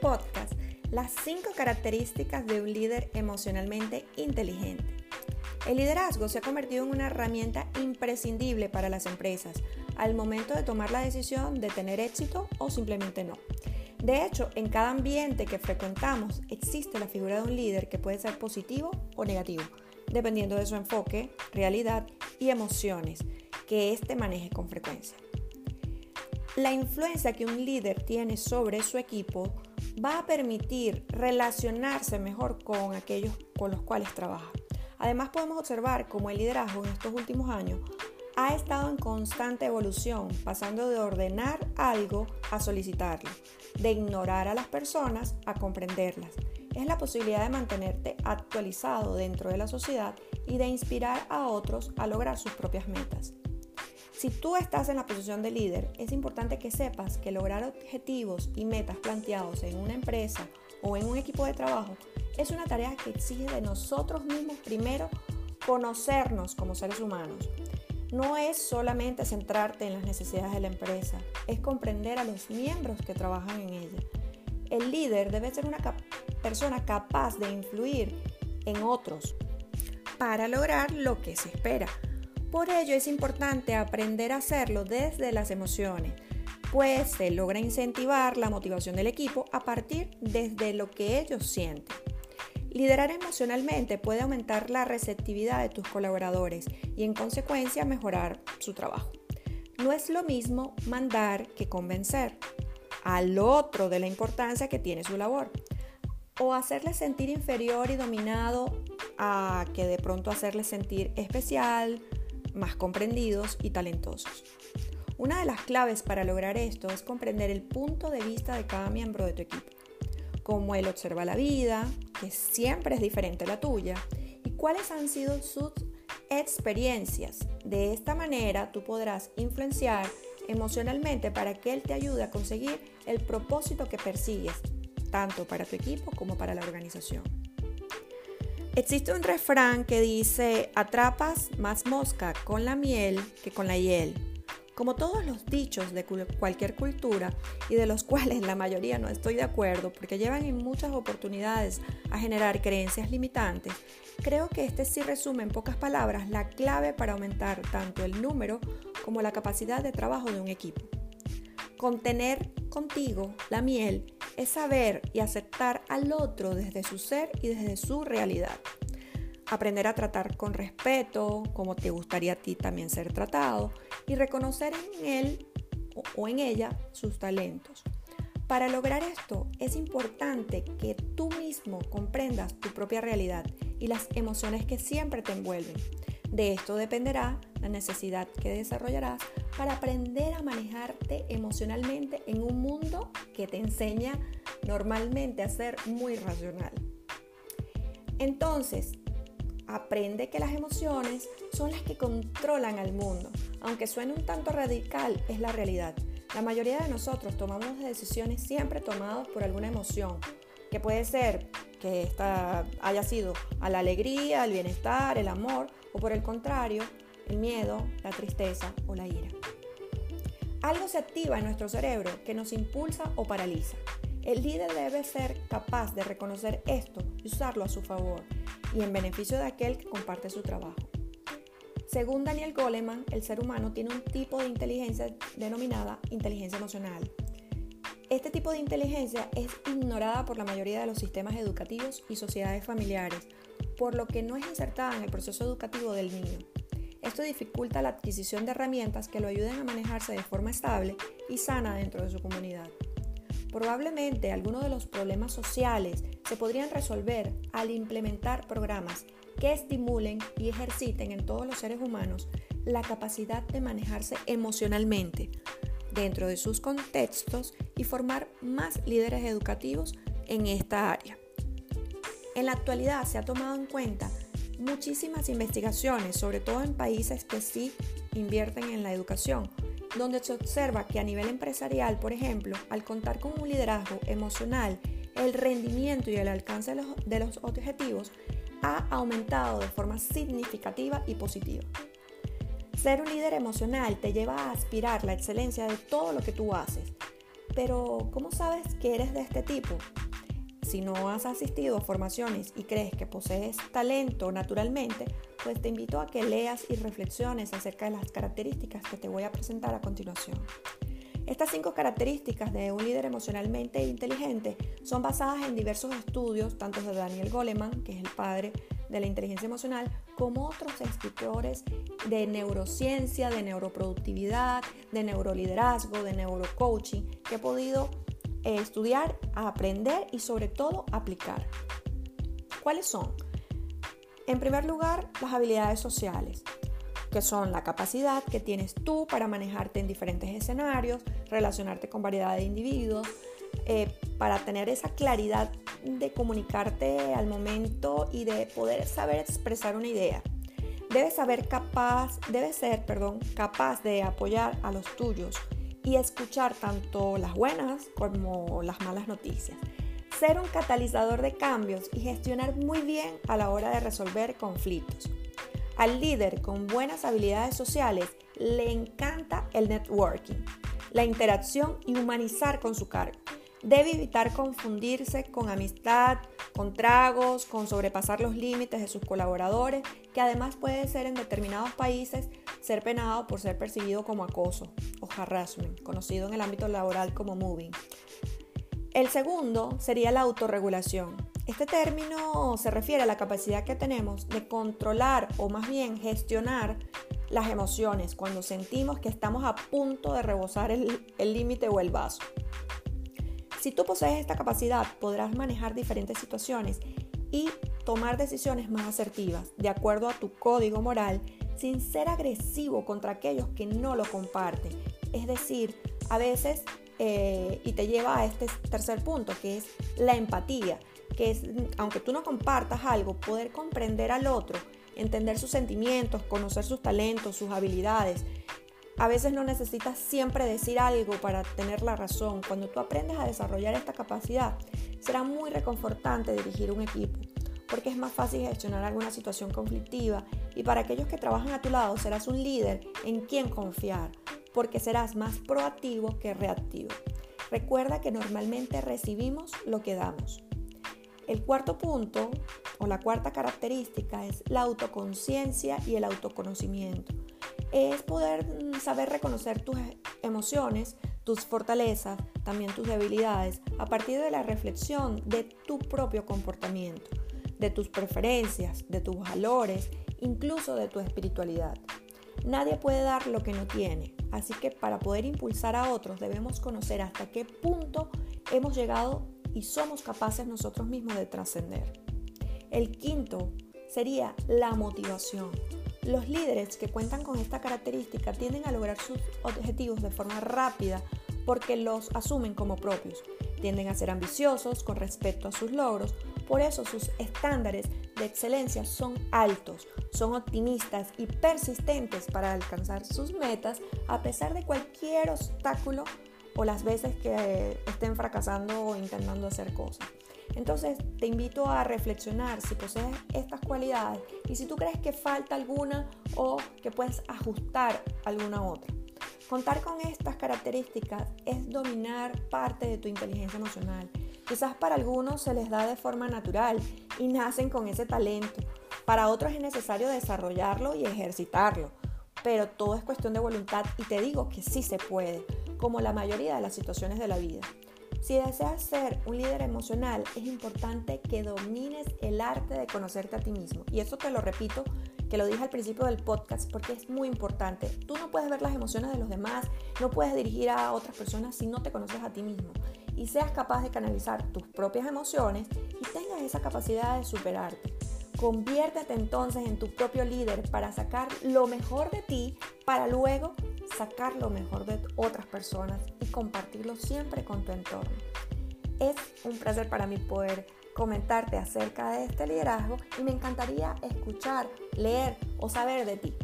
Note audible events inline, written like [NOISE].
podcast las cinco características de un líder emocionalmente inteligente. El liderazgo se ha convertido en una herramienta imprescindible para las empresas al momento de tomar la decisión de tener éxito o simplemente no. De hecho, en cada ambiente que frecuentamos existe la figura de un líder que puede ser positivo o negativo, dependiendo de su enfoque, realidad y emociones que éste maneje con frecuencia. La influencia que un líder tiene sobre su equipo va a permitir relacionarse mejor con aquellos con los cuales trabaja. Además podemos observar cómo el liderazgo en estos últimos años ha estado en constante evolución, pasando de ordenar algo a solicitarlo, de ignorar a las personas a comprenderlas. Es la posibilidad de mantenerte actualizado dentro de la sociedad y de inspirar a otros a lograr sus propias metas. Si tú estás en la posición de líder, es importante que sepas que lograr objetivos y metas planteados en una empresa o en un equipo de trabajo es una tarea que exige de nosotros mismos primero conocernos como seres humanos. No es solamente centrarte en las necesidades de la empresa, es comprender a los miembros que trabajan en ella. El líder debe ser una persona capaz de influir en otros para lograr lo que se espera. Por ello es importante aprender a hacerlo desde las emociones, pues se logra incentivar la motivación del equipo a partir desde lo que ellos sienten. Liderar emocionalmente puede aumentar la receptividad de tus colaboradores y en consecuencia mejorar su trabajo. No es lo mismo mandar que convencer al otro de la importancia que tiene su labor o hacerle sentir inferior y dominado a que de pronto hacerle sentir especial, más comprendidos y talentosos. Una de las claves para lograr esto es comprender el punto de vista de cada miembro de tu equipo, cómo él observa la vida, que siempre es diferente a la tuya, y cuáles han sido sus experiencias. De esta manera tú podrás influenciar emocionalmente para que él te ayude a conseguir el propósito que persigues, tanto para tu equipo como para la organización. Existe un refrán que dice, atrapas más mosca con la miel que con la hiel. Como todos los dichos de cualquier cultura y de los [LAUGHS] cuales la mayoría no estoy de acuerdo porque llevan en muchas oportunidades a generar creencias limitantes, creo que este sí resume en pocas palabras la clave para aumentar tanto el número como la capacidad de trabajo de un equipo. Contener contigo la miel es saber y aceptar al otro desde su ser y desde su realidad. Aprender a tratar con respeto, como te gustaría a ti también ser tratado, y reconocer en él o en ella sus talentos. Para lograr esto es importante que tú mismo comprendas tu propia realidad y las emociones que siempre te envuelven. De esto dependerá la necesidad que desarrollarás para aprender a manejarte emocionalmente en un mundo que te enseña normalmente a ser muy racional. Entonces, aprende que las emociones son las que controlan al mundo. Aunque suene un tanto radical, es la realidad. La mayoría de nosotros tomamos decisiones siempre tomadas por alguna emoción, que puede ser que esta haya sido a la alegría, el bienestar, el amor, o por el contrario, el miedo, la tristeza o la ira. Algo se activa en nuestro cerebro que nos impulsa o paraliza. El líder debe ser capaz de reconocer esto y usarlo a su favor y en beneficio de aquel que comparte su trabajo. Según Daniel Goleman, el ser humano tiene un tipo de inteligencia denominada inteligencia emocional. Este tipo de inteligencia es ignorada por la mayoría de los sistemas educativos y sociedades familiares, por lo que no es insertada en el proceso educativo del niño. Esto dificulta la adquisición de herramientas que lo ayuden a manejarse de forma estable y sana dentro de su comunidad. Probablemente algunos de los problemas sociales se podrían resolver al implementar programas que estimulen y ejerciten en todos los seres humanos la capacidad de manejarse emocionalmente dentro de sus contextos y formar más líderes educativos en esta área. En la actualidad se ha tomado en cuenta muchísimas investigaciones, sobre todo en países que sí invierten en la educación, donde se observa que a nivel empresarial, por ejemplo, al contar con un liderazgo emocional, el rendimiento y el alcance de los, objetivos ha aumentado de forma significativa y positiva. Ser un líder emocional te lleva a aspirar la excelencia de todo lo que tú haces. Pero, ¿cómo sabes que eres de este tipo? Si no has asistido a formaciones y crees que posees talento naturalmente, pues te invito a que leas y reflexiones acerca de las características que te voy a presentar a continuación. Estas cinco características de un líder emocionalmente inteligente son basadas en diversos estudios, tanto de Daniel Goleman, que es el padre de la inteligencia emocional, como otros escritores de neurociencia, de neuroproductividad, de neuroliderazgo, de neurocoaching, que he podido eh, estudiar, aprender y sobre todo aplicar. ¿Cuáles son? En primer lugar, las habilidades sociales, que son la capacidad que tienes tú para manejarte en diferentes escenarios, relacionarte con variedad de individuos, eh, para tener esa claridad de comunicarte al momento y de poder saber expresar una idea. Debes saber capaz, debes ser, perdón, capaz de apoyar a los tuyos y escuchar tanto las buenas como las malas noticias. Ser un catalizador de cambios y gestionar muy bien a la hora de resolver conflictos. Al líder con buenas habilidades sociales le encanta el networking, la interacción y humanizar con su cargo. Debe evitar confundirse con amistad, con tragos, con sobrepasar los límites de sus colaboradores, que además puede ser en determinados países ser penado por ser percibido como acoso o harassment, conocido en el ámbito laboral como moving. El segundo sería la autorregulación. Este término se refiere a la capacidad que tenemos de controlar o más bien gestionar las emociones cuando sentimos que estamos a punto de rebosar el límite o el vaso. Si tú posees esta capacidad, podrás manejar diferentes situaciones y tomar decisiones más asertivas de acuerdo a tu código moral sin ser agresivo contra aquellos que no lo comparten. Es decir, a veces, eh, y te lleva a este tercer punto, que es la empatía, que es, aunque tú no compartas algo, poder comprender al otro, entender sus sentimientos, conocer sus talentos, sus habilidades. A veces no necesitas siempre decir algo para tener la razón. Cuando tú aprendes a desarrollar esta capacidad, será muy reconfortante dirigir un equipo porque es más fácil gestionar alguna situación conflictiva y para aquellos que trabajan a tu lado serás un líder en quien confiar, porque serás más proactivo que reactivo. Recuerda que normalmente recibimos lo que damos. El cuarto punto o la cuarta característica es la autoconciencia y el autoconocimiento. Es poder mm, saber reconocer tus emociones, tus fortalezas, también tus debilidades, a partir de la reflexión de tu propio comportamiento de tus preferencias, de tus valores, incluso de tu espiritualidad. Nadie puede dar lo que no tiene, así que para poder impulsar a otros debemos conocer hasta qué punto hemos llegado y somos capaces nosotros mismos de trascender. El quinto sería la motivación. Los líderes que cuentan con esta característica tienden a lograr sus objetivos de forma rápida porque los asumen como propios. Tienden a ser ambiciosos con respecto a sus logros por eso sus estándares de excelencia son altos, son optimistas y persistentes para alcanzar sus metas a pesar de cualquier obstáculo o las veces que estén fracasando o intentando hacer cosas. Entonces te invito a reflexionar si posees estas cualidades y si tú crees que falta alguna o que puedes ajustar alguna otra. Contar con estas características es dominar parte de tu inteligencia emocional Quizás para algunos se les da de forma natural y nacen con ese talento. Para otros es necesario desarrollarlo y ejercitarlo. Pero todo es cuestión de voluntad y te digo que sí se puede, como la mayoría de las situaciones de la vida. Si deseas ser un líder emocional, es importante que domines el arte de conocerte a ti mismo. Y eso te lo repito, que lo dije al principio del podcast, porque es muy importante. Tú no puedes ver las emociones de los demás, no puedes dirigir a otras personas si no te conoces a ti mismo y seas capaz de canalizar tus propias emociones y tengas esa capacidad de superarte. Conviértete entonces en tu propio líder para sacar lo mejor de ti, para luego sacar lo mejor de otras personas y compartirlo siempre con tu entorno. Es un placer para mí poder comentarte acerca de este liderazgo y me encantaría escuchar, leer o saber de ti.